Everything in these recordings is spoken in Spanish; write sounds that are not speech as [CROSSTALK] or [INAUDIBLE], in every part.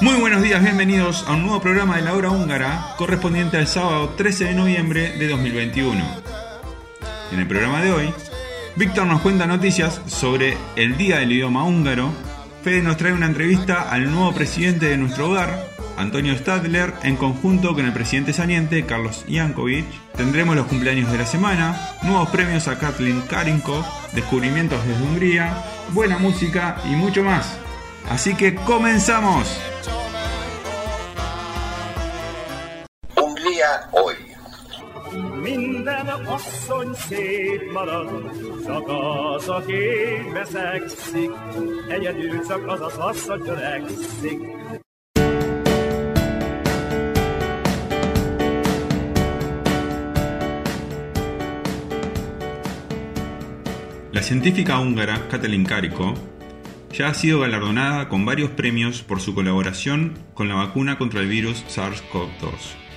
Muy buenos días, bienvenidos a un nuevo programa de la hora húngara correspondiente al sábado 13 de noviembre de 2021. En el programa de hoy, Víctor nos cuenta noticias sobre el Día del Idioma Húngaro, Fede nos trae una entrevista al nuevo presidente de nuestro hogar, Antonio Stadler, en conjunto con el presidente saliente, Carlos Jankovic. Tendremos los cumpleaños de la semana, nuevos premios a Kathleen Karinko, descubrimientos desde Hungría, buena música y mucho más. Así que comenzamos. La científica húngara Katalin Kariko ya ha sido galardonada con varios premios por su colaboración con la vacuna contra el virus SARS-CoV-2.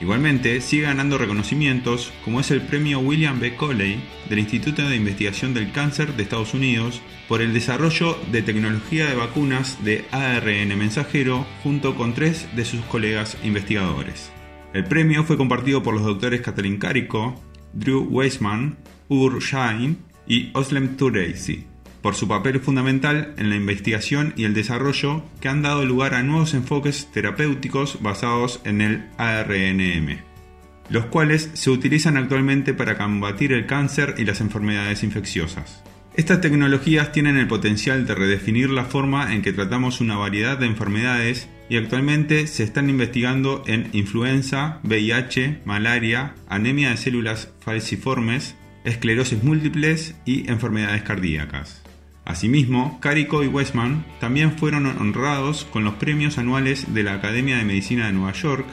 Igualmente, sigue ganando reconocimientos como es el premio William B. Coley del Instituto de Investigación del Cáncer de Estados Unidos por el desarrollo de tecnología de vacunas de ARN mensajero junto con tres de sus colegas investigadores. El premio fue compartido por los doctores Katalin Kariko, Drew Weissman, Ur Shain y Oslem Tureisi por su papel fundamental en la investigación y el desarrollo que han dado lugar a nuevos enfoques terapéuticos basados en el ARNM, los cuales se utilizan actualmente para combatir el cáncer y las enfermedades infecciosas. Estas tecnologías tienen el potencial de redefinir la forma en que tratamos una variedad de enfermedades y actualmente se están investigando en influenza, VIH, malaria, anemia de células falciformes, esclerosis múltiples y enfermedades cardíacas. Asimismo, Carico y Westman también fueron honrados con los premios anuales de la Academia de Medicina de Nueva York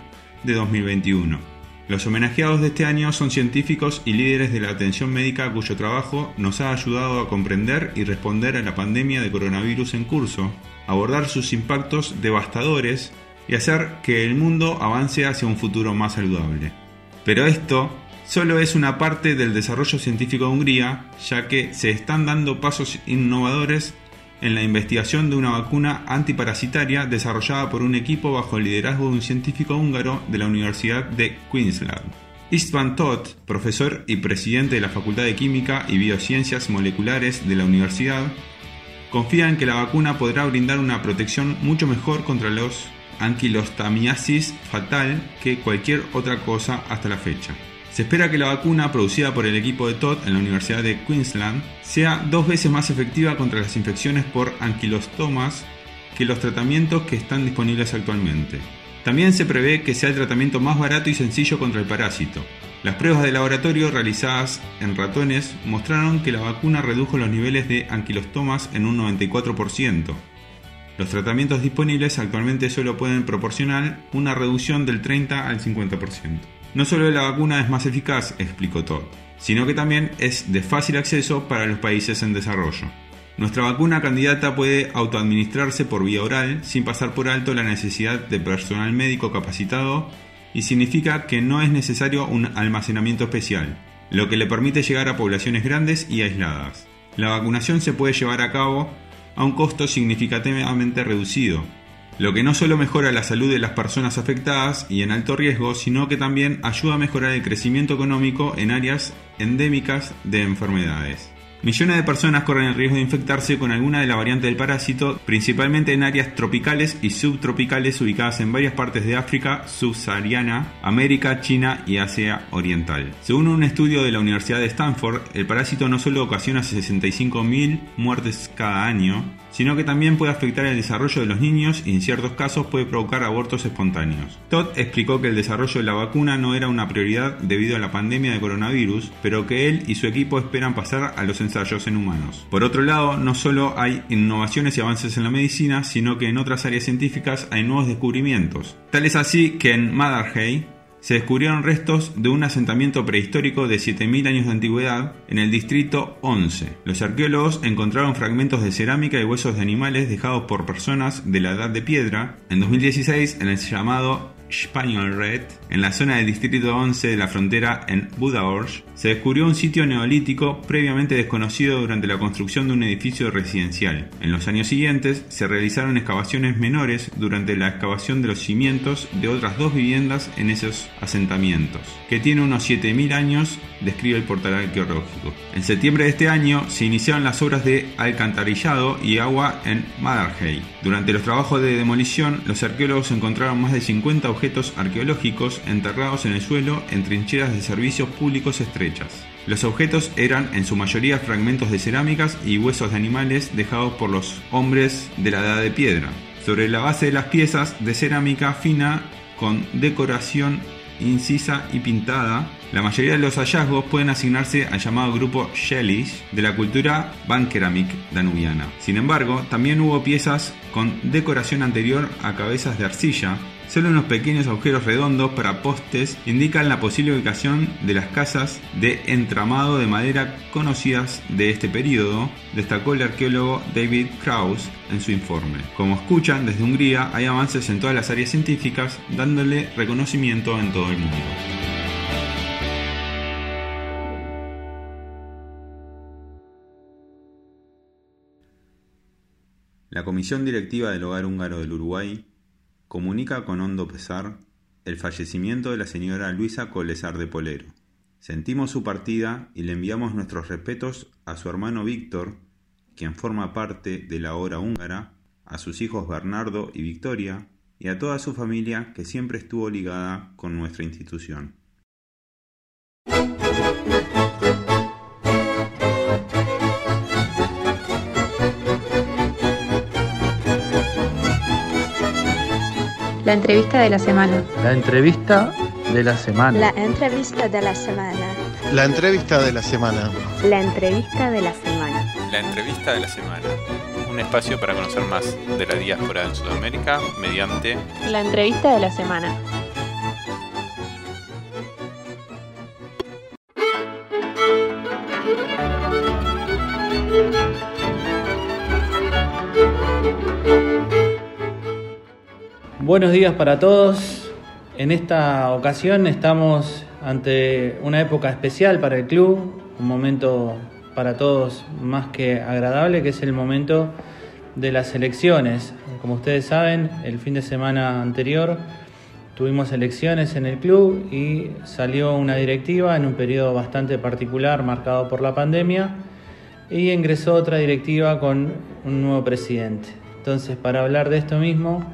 de 2021. Los homenajeados de este año son científicos y líderes de la atención médica cuyo trabajo nos ha ayudado a comprender y responder a la pandemia de coronavirus en curso, abordar sus impactos devastadores y hacer que el mundo avance hacia un futuro más saludable. Pero esto solo es una parte del desarrollo científico de Hungría, ya que se están dando pasos innovadores en la investigación de una vacuna antiparasitaria desarrollada por un equipo bajo el liderazgo de un científico húngaro de la Universidad de Queensland. Istvan Todt, profesor y presidente de la Facultad de Química y Biociencias Moleculares de la universidad, confía en que la vacuna podrá brindar una protección mucho mejor contra los anquilostamiasis fatal que cualquier otra cosa hasta la fecha. Se espera que la vacuna producida por el equipo de Todd en la Universidad de Queensland sea dos veces más efectiva contra las infecciones por anquilostomas que los tratamientos que están disponibles actualmente. También se prevé que sea el tratamiento más barato y sencillo contra el parásito. Las pruebas de laboratorio realizadas en ratones mostraron que la vacuna redujo los niveles de anquilostomas en un 94%. Los tratamientos disponibles actualmente solo pueden proporcionar una reducción del 30 al 50%. No solo la vacuna es más eficaz, explicó Todd, sino que también es de fácil acceso para los países en desarrollo. Nuestra vacuna candidata puede autoadministrarse por vía oral sin pasar por alto la necesidad de personal médico capacitado y significa que no es necesario un almacenamiento especial, lo que le permite llegar a poblaciones grandes y aisladas. La vacunación se puede llevar a cabo a un costo significativamente reducido, lo que no solo mejora la salud de las personas afectadas y en alto riesgo, sino que también ayuda a mejorar el crecimiento económico en áreas endémicas de enfermedades. Millones de personas corren el riesgo de infectarse con alguna de la variante del parásito, principalmente en áreas tropicales y subtropicales ubicadas en varias partes de África subsahariana, América, China y Asia Oriental. Según un estudio de la Universidad de Stanford, el parásito no solo ocasiona 65.000 muertes cada año, sino que también puede afectar el desarrollo de los niños y en ciertos casos puede provocar abortos espontáneos. Todd explicó que el desarrollo de la vacuna no era una prioridad debido a la pandemia de coronavirus, pero que él y su equipo esperan pasar a los ensayos en humanos. Por otro lado, no solo hay innovaciones y avances en la medicina, sino que en otras áreas científicas hay nuevos descubrimientos. Tal es así que en Madarhay, se descubrieron restos de un asentamiento prehistórico de 7.000 años de antigüedad en el distrito 11. Los arqueólogos encontraron fragmentos de cerámica y huesos de animales dejados por personas de la Edad de Piedra. En 2016, en el llamado Spaniel Red, en la zona del distrito 11 de la frontera en Budaorge, se descubrió un sitio neolítico previamente desconocido durante la construcción de un edificio residencial. En los años siguientes se realizaron excavaciones menores durante la excavación de los cimientos de otras dos viviendas en esos asentamientos, que tiene unos 7.000 años, describe el portal arqueológico. En septiembre de este año se iniciaron las obras de alcantarillado y agua en Madarhay. Durante los trabajos de demolición, los arqueólogos encontraron más de 50 objetos arqueológicos enterrados en el suelo en trincheras de servicios públicos estrechas. Los objetos eran en su mayoría fragmentos de cerámicas y huesos de animales dejados por los hombres de la edad de piedra. Sobre la base de las piezas de cerámica fina con decoración incisa y pintada, la mayoría de los hallazgos pueden asignarse al llamado grupo Shellish de la cultura Bankeramic danubiana. Sin embargo, también hubo piezas con decoración anterior a cabezas de arcilla, Solo unos pequeños agujeros redondos para postes indican la posible ubicación de las casas de entramado de madera conocidas de este periodo, destacó el arqueólogo David Krauss en su informe. Como escuchan, desde Hungría hay avances en todas las áreas científicas, dándole reconocimiento en todo el mundo. La Comisión Directiva del Hogar Húngaro del Uruguay comunica con hondo pesar el fallecimiento de la señora Luisa Colesar de Polero. Sentimos su partida y le enviamos nuestros respetos a su hermano Víctor, quien forma parte de la hora húngara, a sus hijos Bernardo y Victoria, y a toda su familia que siempre estuvo ligada con nuestra institución. La entrevista de la semana. La entrevista de la semana. La entrevista de la semana. La entrevista de la semana. La entrevista de la semana. La entrevista de la semana. Un espacio para conocer más de la diáspora en Sudamérica mediante La entrevista de la semana. Buenos días para todos. En esta ocasión estamos ante una época especial para el club, un momento para todos más que agradable, que es el momento de las elecciones. Como ustedes saben, el fin de semana anterior tuvimos elecciones en el club y salió una directiva en un periodo bastante particular marcado por la pandemia y ingresó otra directiva con un nuevo presidente. Entonces, para hablar de esto mismo,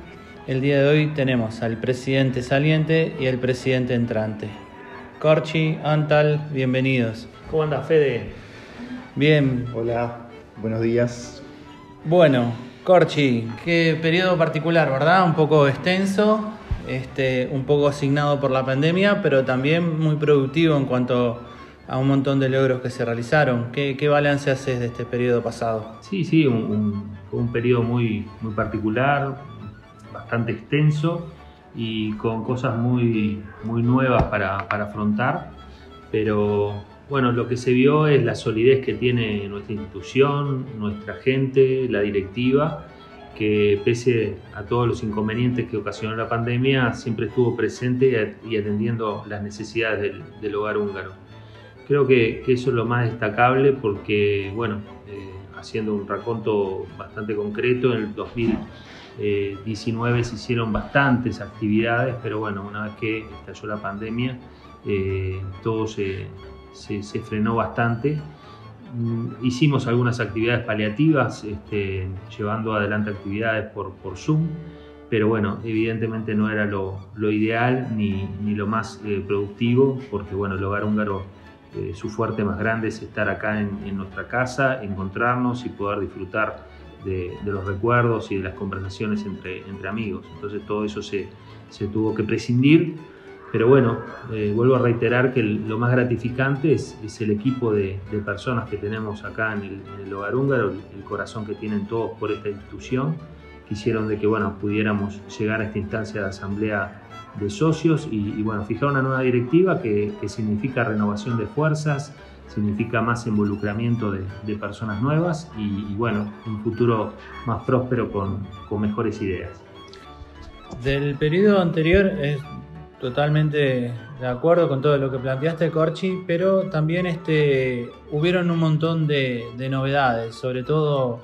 el día de hoy tenemos al presidente saliente y al presidente entrante. Corchi, Antal, bienvenidos. ¿Cómo anda, Fede? Bien. Hola, buenos días. Bueno, Corchi, qué periodo particular, ¿verdad? Un poco extenso, este, un poco asignado por la pandemia, pero también muy productivo en cuanto a un montón de logros que se realizaron. ¿Qué, qué balance haces de este periodo pasado? Sí, sí, un, un, un periodo muy, muy particular, bastante extenso y con cosas muy, muy nuevas para, para, afrontar, pero bueno, lo que se vio es la solidez que tiene nuestra institución, nuestra gente, la directiva, que pese a todos los inconvenientes que ocasionó la pandemia, siempre estuvo presente y atendiendo las necesidades del, del hogar húngaro. Creo que, eso es lo más destacable porque, bueno, eh, haciendo un raconto bastante concreto, en el 2000 eh, 19 se hicieron bastantes actividades, pero bueno, una vez que estalló la pandemia, eh, todo se, frenó bastante. Mm, hicimos algunas actividades paliativas, este, llevando adelante actividades por, Zoom, pero bueno, evidentemente no era lo, ideal ni, lo más eh, productivo, porque bueno, el hogar húngaro, eh, su fuerte más grande es estar acá en nuestra casa, encontrarnos y poder disfrutar de, los recuerdos y de las conversaciones entre, entre amigos. Entonces todo eso se, se tuvo que prescindir. Pero bueno, eh, vuelvo a reiterar que lo más gratificante es, es el equipo de, de, personas que tenemos acá en el, en el hogar húngaro, el, corazón que tienen todos por esta institución. Quisieron de que bueno, pudiéramos llegar a esta instancia de asamblea de socios y, y bueno, fijar una nueva directiva que, que significa renovación de fuerzas, significa más involucramiento de, personas nuevas y, y, bueno, un futuro más próspero con, con, mejores ideas. Del periodo anterior es totalmente de acuerdo con todo lo que planteaste, Corchi, pero también este, hubieron un montón de, de novedades, sobre todo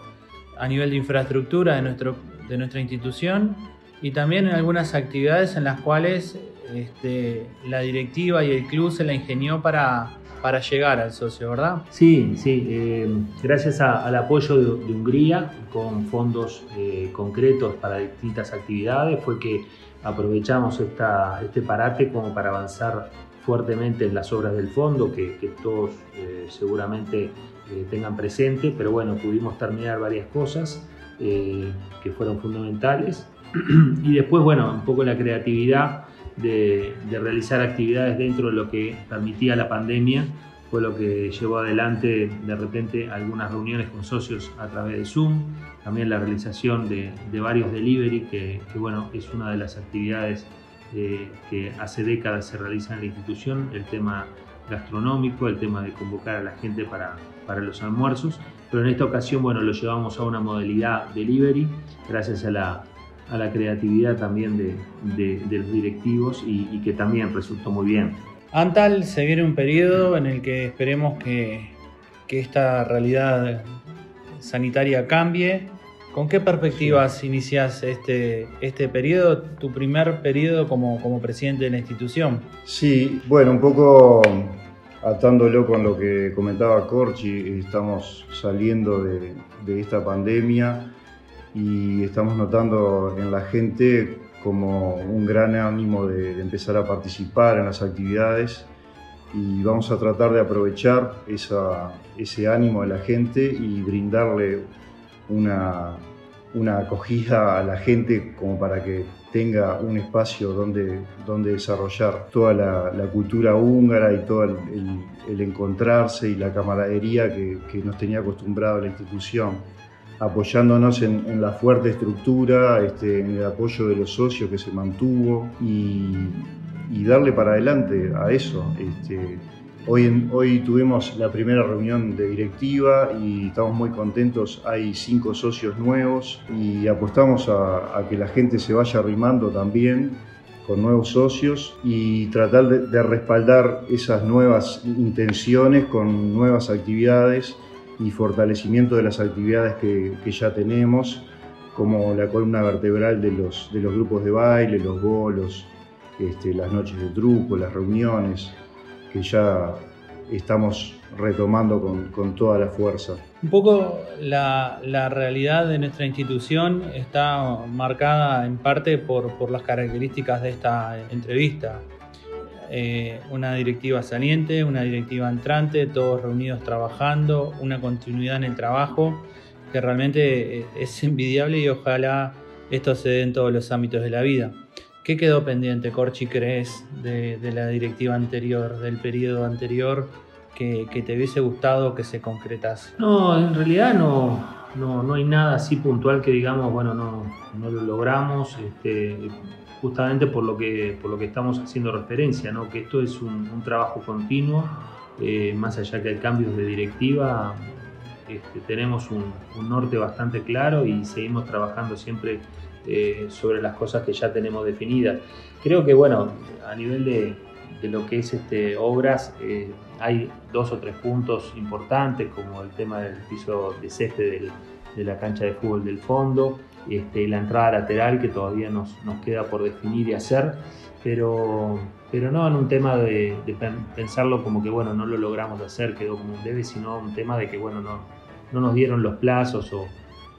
a nivel de infraestructura de, nuestro, de nuestra institución y también en algunas actividades en las cuales este, la directiva y el club se la ingenió para para llegar al socio, ¿verdad? Sí, sí. Eh, gracias a, al apoyo de, Hungría con fondos eh, concretos para distintas actividades fue que aprovechamos este parate como para avanzar fuertemente en las obras del fondo que, que todos eh, seguramente tengan presente, pero bueno, pudimos terminar varias cosas que fueron fundamentales [CLEARS THROAT] y después, bueno, un poco la creatividad de, realizar actividades dentro de lo que permitía la pandemia fue lo que llevó adelante de repente algunas reuniones con socios a través de Zoom, también la realización de, de varios delivery, que, que, bueno, es una de las actividades eh, que hace décadas se realiza en la institución, el tema gastronómico, el tema de convocar a la gente para, para los almuerzos, pero en esta ocasión bueno, lo llevamos a una modalidad delivery, gracias a la a la creatividad también de, de, de los directivos y, y, que también resultó muy bien. Antal se viene un periodo en el que esperemos que, que esta realidad sanitaria cambie. ¿Con qué perspectivas sí. inicias este, este periodo, tu primer periodo como, como presidente de la institución? Sí, bueno, un poco atándolo con lo que comentaba Corchi, estamos saliendo de, de esta pandemia y estamos notando en la gente como un gran ánimo de, de, empezar a participar en las actividades y vamos a tratar de aprovechar esa, ese ánimo de la gente y brindarle una, una acogida a la gente como para que tenga un espacio donde, donde desarrollar toda la, la cultura húngara y todo el, el, el, encontrarse y la camaradería que, que nos tenía acostumbrado la institución apoyándonos en, la fuerte estructura, este, en el apoyo de los socios que se mantuvo y, darle para adelante a eso. Este, hoy, hoy tuvimos la primera reunión de directiva y estamos muy contentos, hay cinco socios nuevos y apostamos a, que la gente se vaya arrimando también con nuevos socios y tratar de respaldar esas nuevas intenciones con nuevas actividades y fortalecimiento de las actividades que, que, ya tenemos, como la columna vertebral de los, de los grupos de baile, los bolos, este, las noches de truco, las reuniones, que ya estamos retomando con, con toda la fuerza. Un poco la, la, realidad de nuestra institución está marcada en parte por, por las características de esta entrevista eh, una directiva saliente, una directiva entrante, todos reunidos trabajando, una continuidad en el trabajo que realmente eh, es envidiable y ojalá esto se dé en todos los ámbitos de la vida. ¿Qué quedó pendiente, Corchi, crees, de, de la directiva anterior, del periodo anterior, que, que, te hubiese gustado que se concretase? No, en realidad no, no, no hay nada así puntual que digamos, bueno, no, no lo logramos. Este, justamente por lo que, por lo que estamos haciendo referencia, que esto es un, trabajo continuo, eh, más allá que hay cambios de directiva, este, tenemos un, un, norte bastante claro y seguimos trabajando siempre eh, sobre las cosas que ya tenemos definidas. Creo que, bueno, a nivel de, de lo que es este, obras, eh, hay dos o tres puntos importantes, como el tema del piso de césped del, de la cancha de fútbol del fondo, este, la entrada lateral que todavía nos, nos, queda por definir y hacer, pero, pero no en un tema de, de, pensarlo como que bueno, no lo logramos hacer, quedó como un debe, sino un tema de que bueno, no, no nos dieron los plazos o,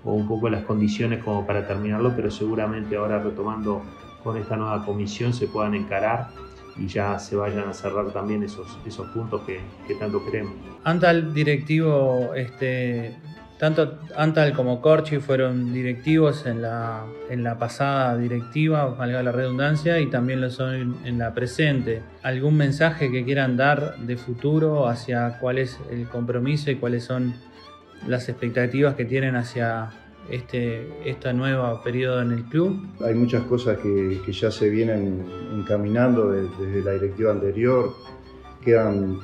o un poco las condiciones como para terminarlo, pero seguramente ahora retomando con esta nueva comisión se puedan encarar y ya se vayan a cerrar también esos, esos puntos que, que tanto queremos. Anda el directivo este, Tanto Antal como Corchi fueron directivos en la, en la pasada directiva, valga la redundancia, y también lo son en la presente. ¿Algún mensaje que quieran dar de futuro hacia cuál es el compromiso y cuáles son las expectativas que tienen hacia este, este nuevo periodo en el club? Hay muchas cosas que, que ya se vienen encaminando de- desde la directiva anterior, quedan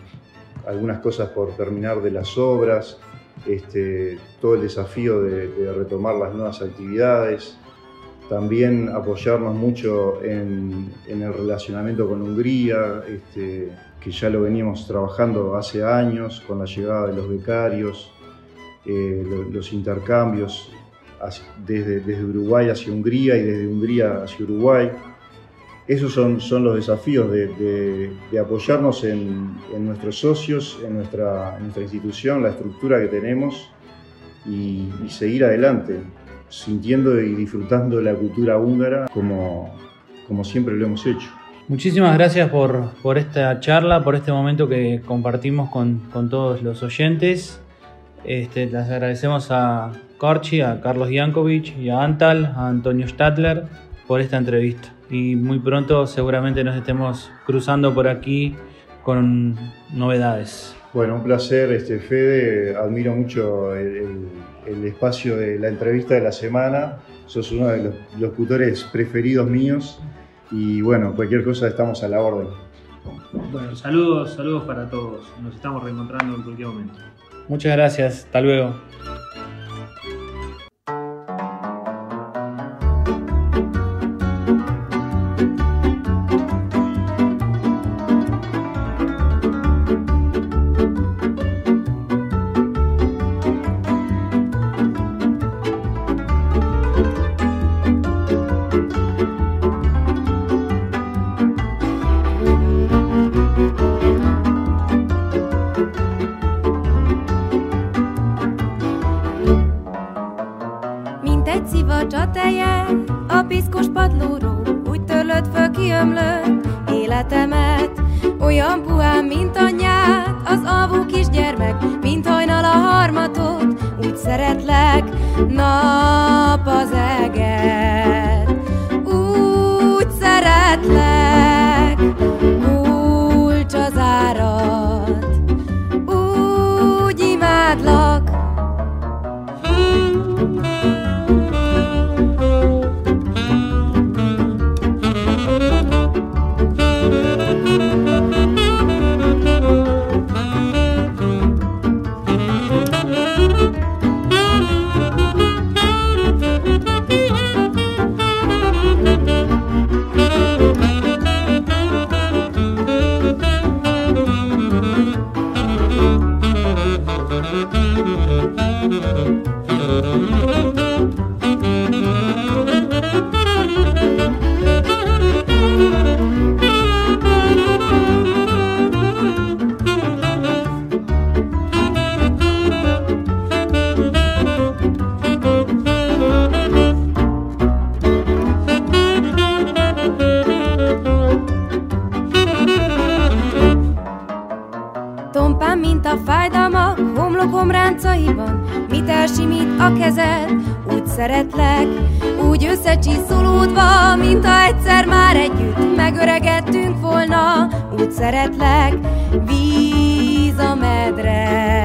algunas cosas por terminar de las obras, este, todo el desafío de, retomar las nuevas actividades, también apoyarnos mucho en, en el relacionamiento con Hungría, este, que ya lo veníamos trabajando hace años con la llegada de los becarios, eh, lo- los intercambios desde, desde Uruguay hacia Hungría y desde Hungría hacia Uruguay. Esos son, los desafíos de, de- de apoyarnos en, nuestros socios, en nuestra, institución, la estructura que tenemos y, seguir adelante, sintiendo y disfrutando la cultura húngara como, siempre lo hemos hecho. Muchísimas gracias por, esta charla, por este momento que compartimos con, todos los oyentes. Este, les agradecemos a Corchi, a Carlos Jankovic y a Antal, a Antonio Stadler por esta entrevista. Y muy pronto seguramente nos estemos cruzando por aquí con novedades. Bueno, un placer, este, Fede. Admiro mucho el, el- el espacio de la entrevista de la semana. Sos uno de los locutores preferidos míos. Y bueno, cualquier cosa estamos a la orden. Bueno, saludos, saludos para todos. Nos estamos reencontrando en cualquier momento. Muchas gracias, hasta luego. A piszkos padlóról Úgy törlött föl kiömlött életemet. Olyan puhán, mint anyját, az alvó kisgyermek Mint hajnal a harmatot, úgy szeretlek Nap az eget, becsiszolódva, mintha egyszer már együtt megöregettünk volna. Úgy szeretlek, víz a medre.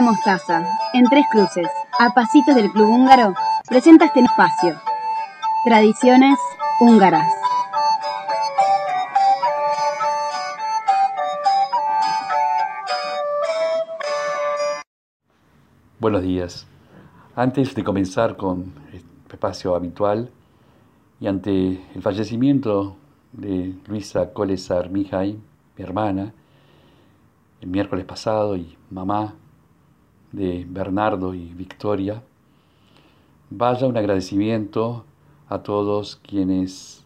Mostaza, en Tres Cruces, a pasitos del Club Húngaro, presenta este espacio. Tradiciones húngaras. Buenos días. Antes de comenzar con el espacio habitual y ante el fallecimiento de Luisa Colesar Mijay, mi hermana, el miércoles pasado y mamá de Bernardo y Victoria, vaya un agradecimiento a todos quienes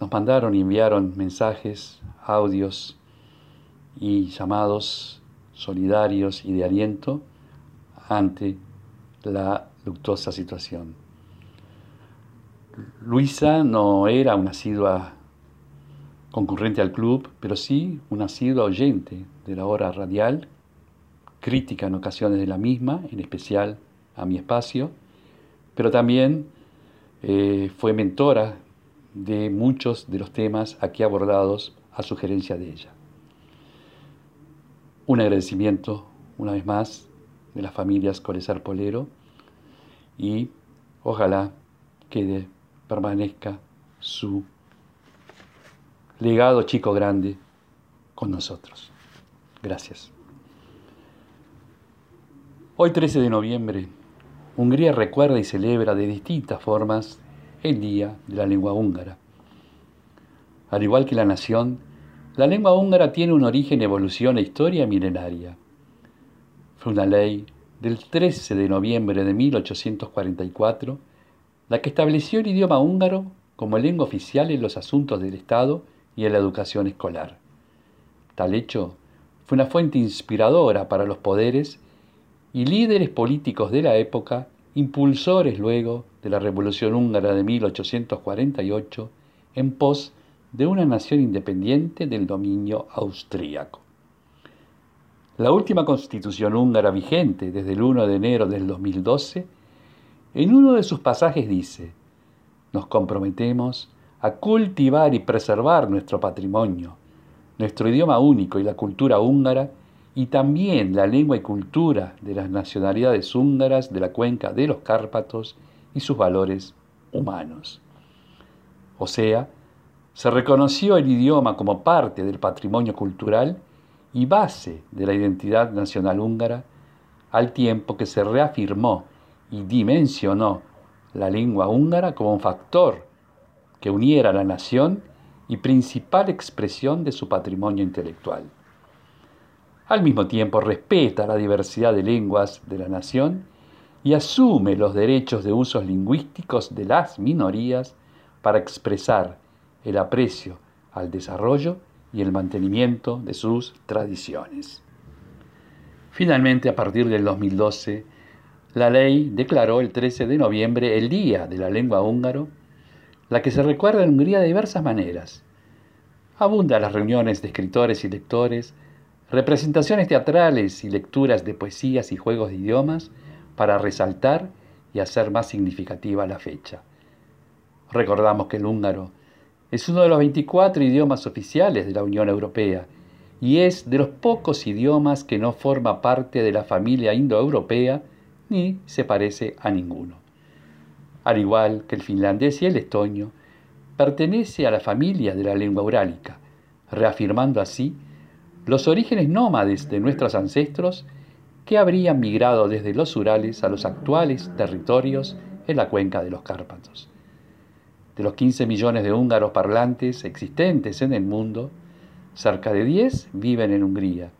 nos mandaron y enviaron mensajes, audios y llamados solidarios y de aliento ante la luctuosa situación. Luisa no era una asidua concurrente al club, pero sí una asidua oyente de la hora radial, crítica en ocasiones de la misma, en especial a mi espacio, pero también eh, fue mentora de muchos de los temas aquí abordados a sugerencia de ella. Un agradecimiento, una vez más, de las familias Colesar Polero y ojalá quede, permanezca su legado chico grande con nosotros. Gracias. Hoy 13 de noviembre, Hungría recuerda y celebra de distintas formas el Día de la Lengua Húngara. Al igual que la nación, la lengua húngara tiene un origen, evolución e historia milenaria. Fue una ley del 13 de noviembre de 1844 la que estableció el idioma húngaro como lengua oficial en los asuntos del Estado y en la educación escolar. Tal hecho fue una fuente inspiradora para los poderes y líderes políticos de la época, impulsores luego de la Revolución húngara de 1848 en pos de una nación independiente del dominio austríaco. La última constitución húngara vigente desde el 1 de enero del 2012, en uno de sus pasajes dice, nos comprometemos a cultivar y preservar nuestro patrimonio, nuestro idioma único y la cultura húngara, y también la lengua y cultura de las nacionalidades húngaras de la cuenca de los Cárpatos y sus valores humanos. O sea, se reconoció el idioma como parte del patrimonio cultural y base de la identidad nacional húngara, al tiempo que se reafirmó y dimensionó la lengua húngara como un factor que uniera a la nación y principal expresión de su patrimonio intelectual. Al mismo tiempo respeta la diversidad de lenguas de la nación y asume los derechos de usos lingüísticos de las minorías para expresar el aprecio al desarrollo y el mantenimiento de sus tradiciones. Finalmente, a partir del 2012, la ley declaró el 13 de noviembre el Día de la Lengua Húngaro, la que se recuerda en Hungría de diversas maneras. Abunda las reuniones de escritores y lectores, representaciones teatrales y lecturas de poesías y juegos de idiomas para resaltar y hacer más significativa la fecha. Recordamos que el húngaro es uno de los 24 idiomas oficiales de la Unión Europea y es de los pocos idiomas que no forma parte de la familia indoeuropea ni se parece a ninguno. Al igual que el finlandés y el estonio, pertenece a la familia de la lengua urálica, reafirmando así los orígenes nómades de nuestros ancestros que habrían migrado desde los Urales a los actuales territorios en la cuenca de los Cárpatos. De los 15 millones de húngaros parlantes existentes en el mundo, cerca de 10 viven en Hungría,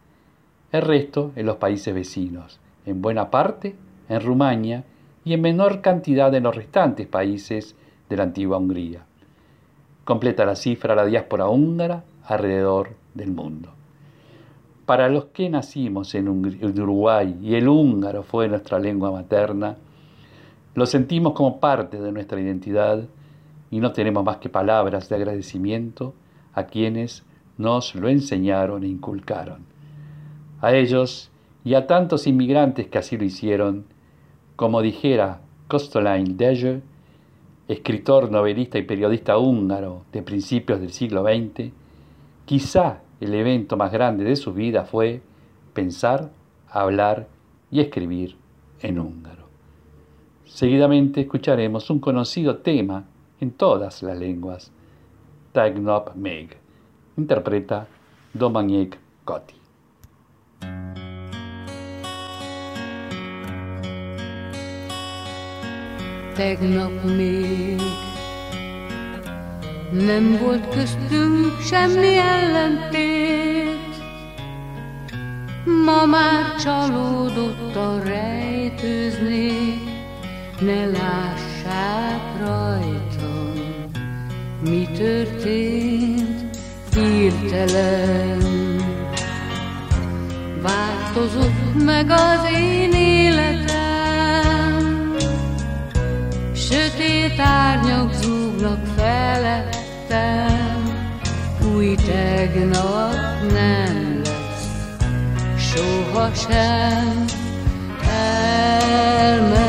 el resto en los países vecinos, en buena parte en Rumania y en menor cantidad en los restantes países de la antigua Hungría. Completa la cifra la diáspora húngara alrededor del mundo. Para los que nacimos en Uruguay y el húngaro fue nuestra lengua materna, lo sentimos como parte de nuestra identidad y no tenemos más que palabras de agradecimiento a quienes nos lo enseñaron e inculcaron. A ellos y a tantos inmigrantes que así lo hicieron, como dijera Kostolain Deje, escritor, novelista y periodista húngaro de principios del siglo XX, quizá el evento más grande de su vida fue pensar hablar y escribir en húngaro. Seguidamente escucharemos un conocido tema en todas las lenguas, Tegnop Meg, interpreta. Tegnap még nem volt köztünk semmi ellentét, Ma már csalódottan rejtőznék, ne lássák rajtam, mi történt hirtelen. Változott meg az én életem, sötét árnyak zúgnak felettem, új tegnap nem lesz sohasem elment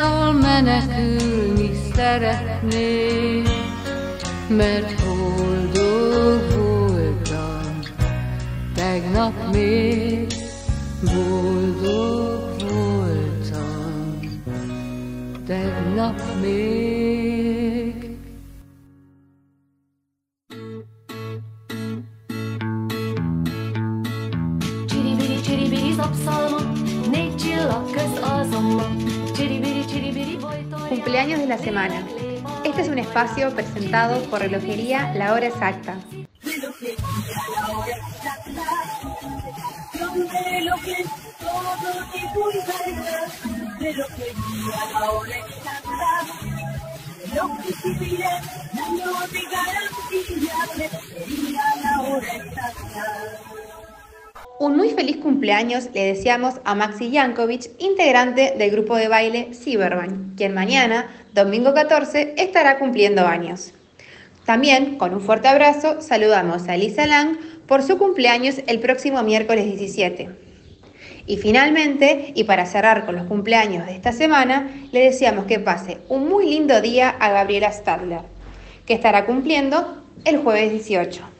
mától menekülni szeretnék, mert boldog voltam, tegnap még boldog voltam, tegnap még. La semana. Este es un espacio presentado por Relojería La Hora Exacta. Un muy feliz cumpleaños le deseamos a Maxi Jankovic, integrante del grupo de baile Cyberbank, quien mañana, domingo 14, estará cumpliendo años. También, con un fuerte abrazo, saludamos a Elisa Lang por su cumpleaños el próximo miércoles 17. Y finalmente, y para cerrar con los cumpleaños de esta semana, le deseamos que pase un muy lindo día a Gabriela Stadler, que estará cumpliendo el jueves 18.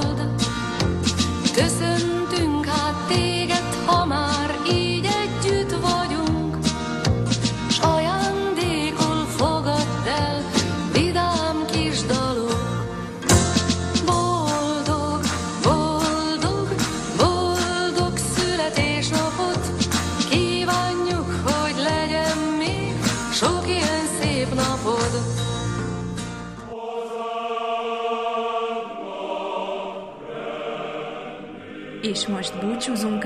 This is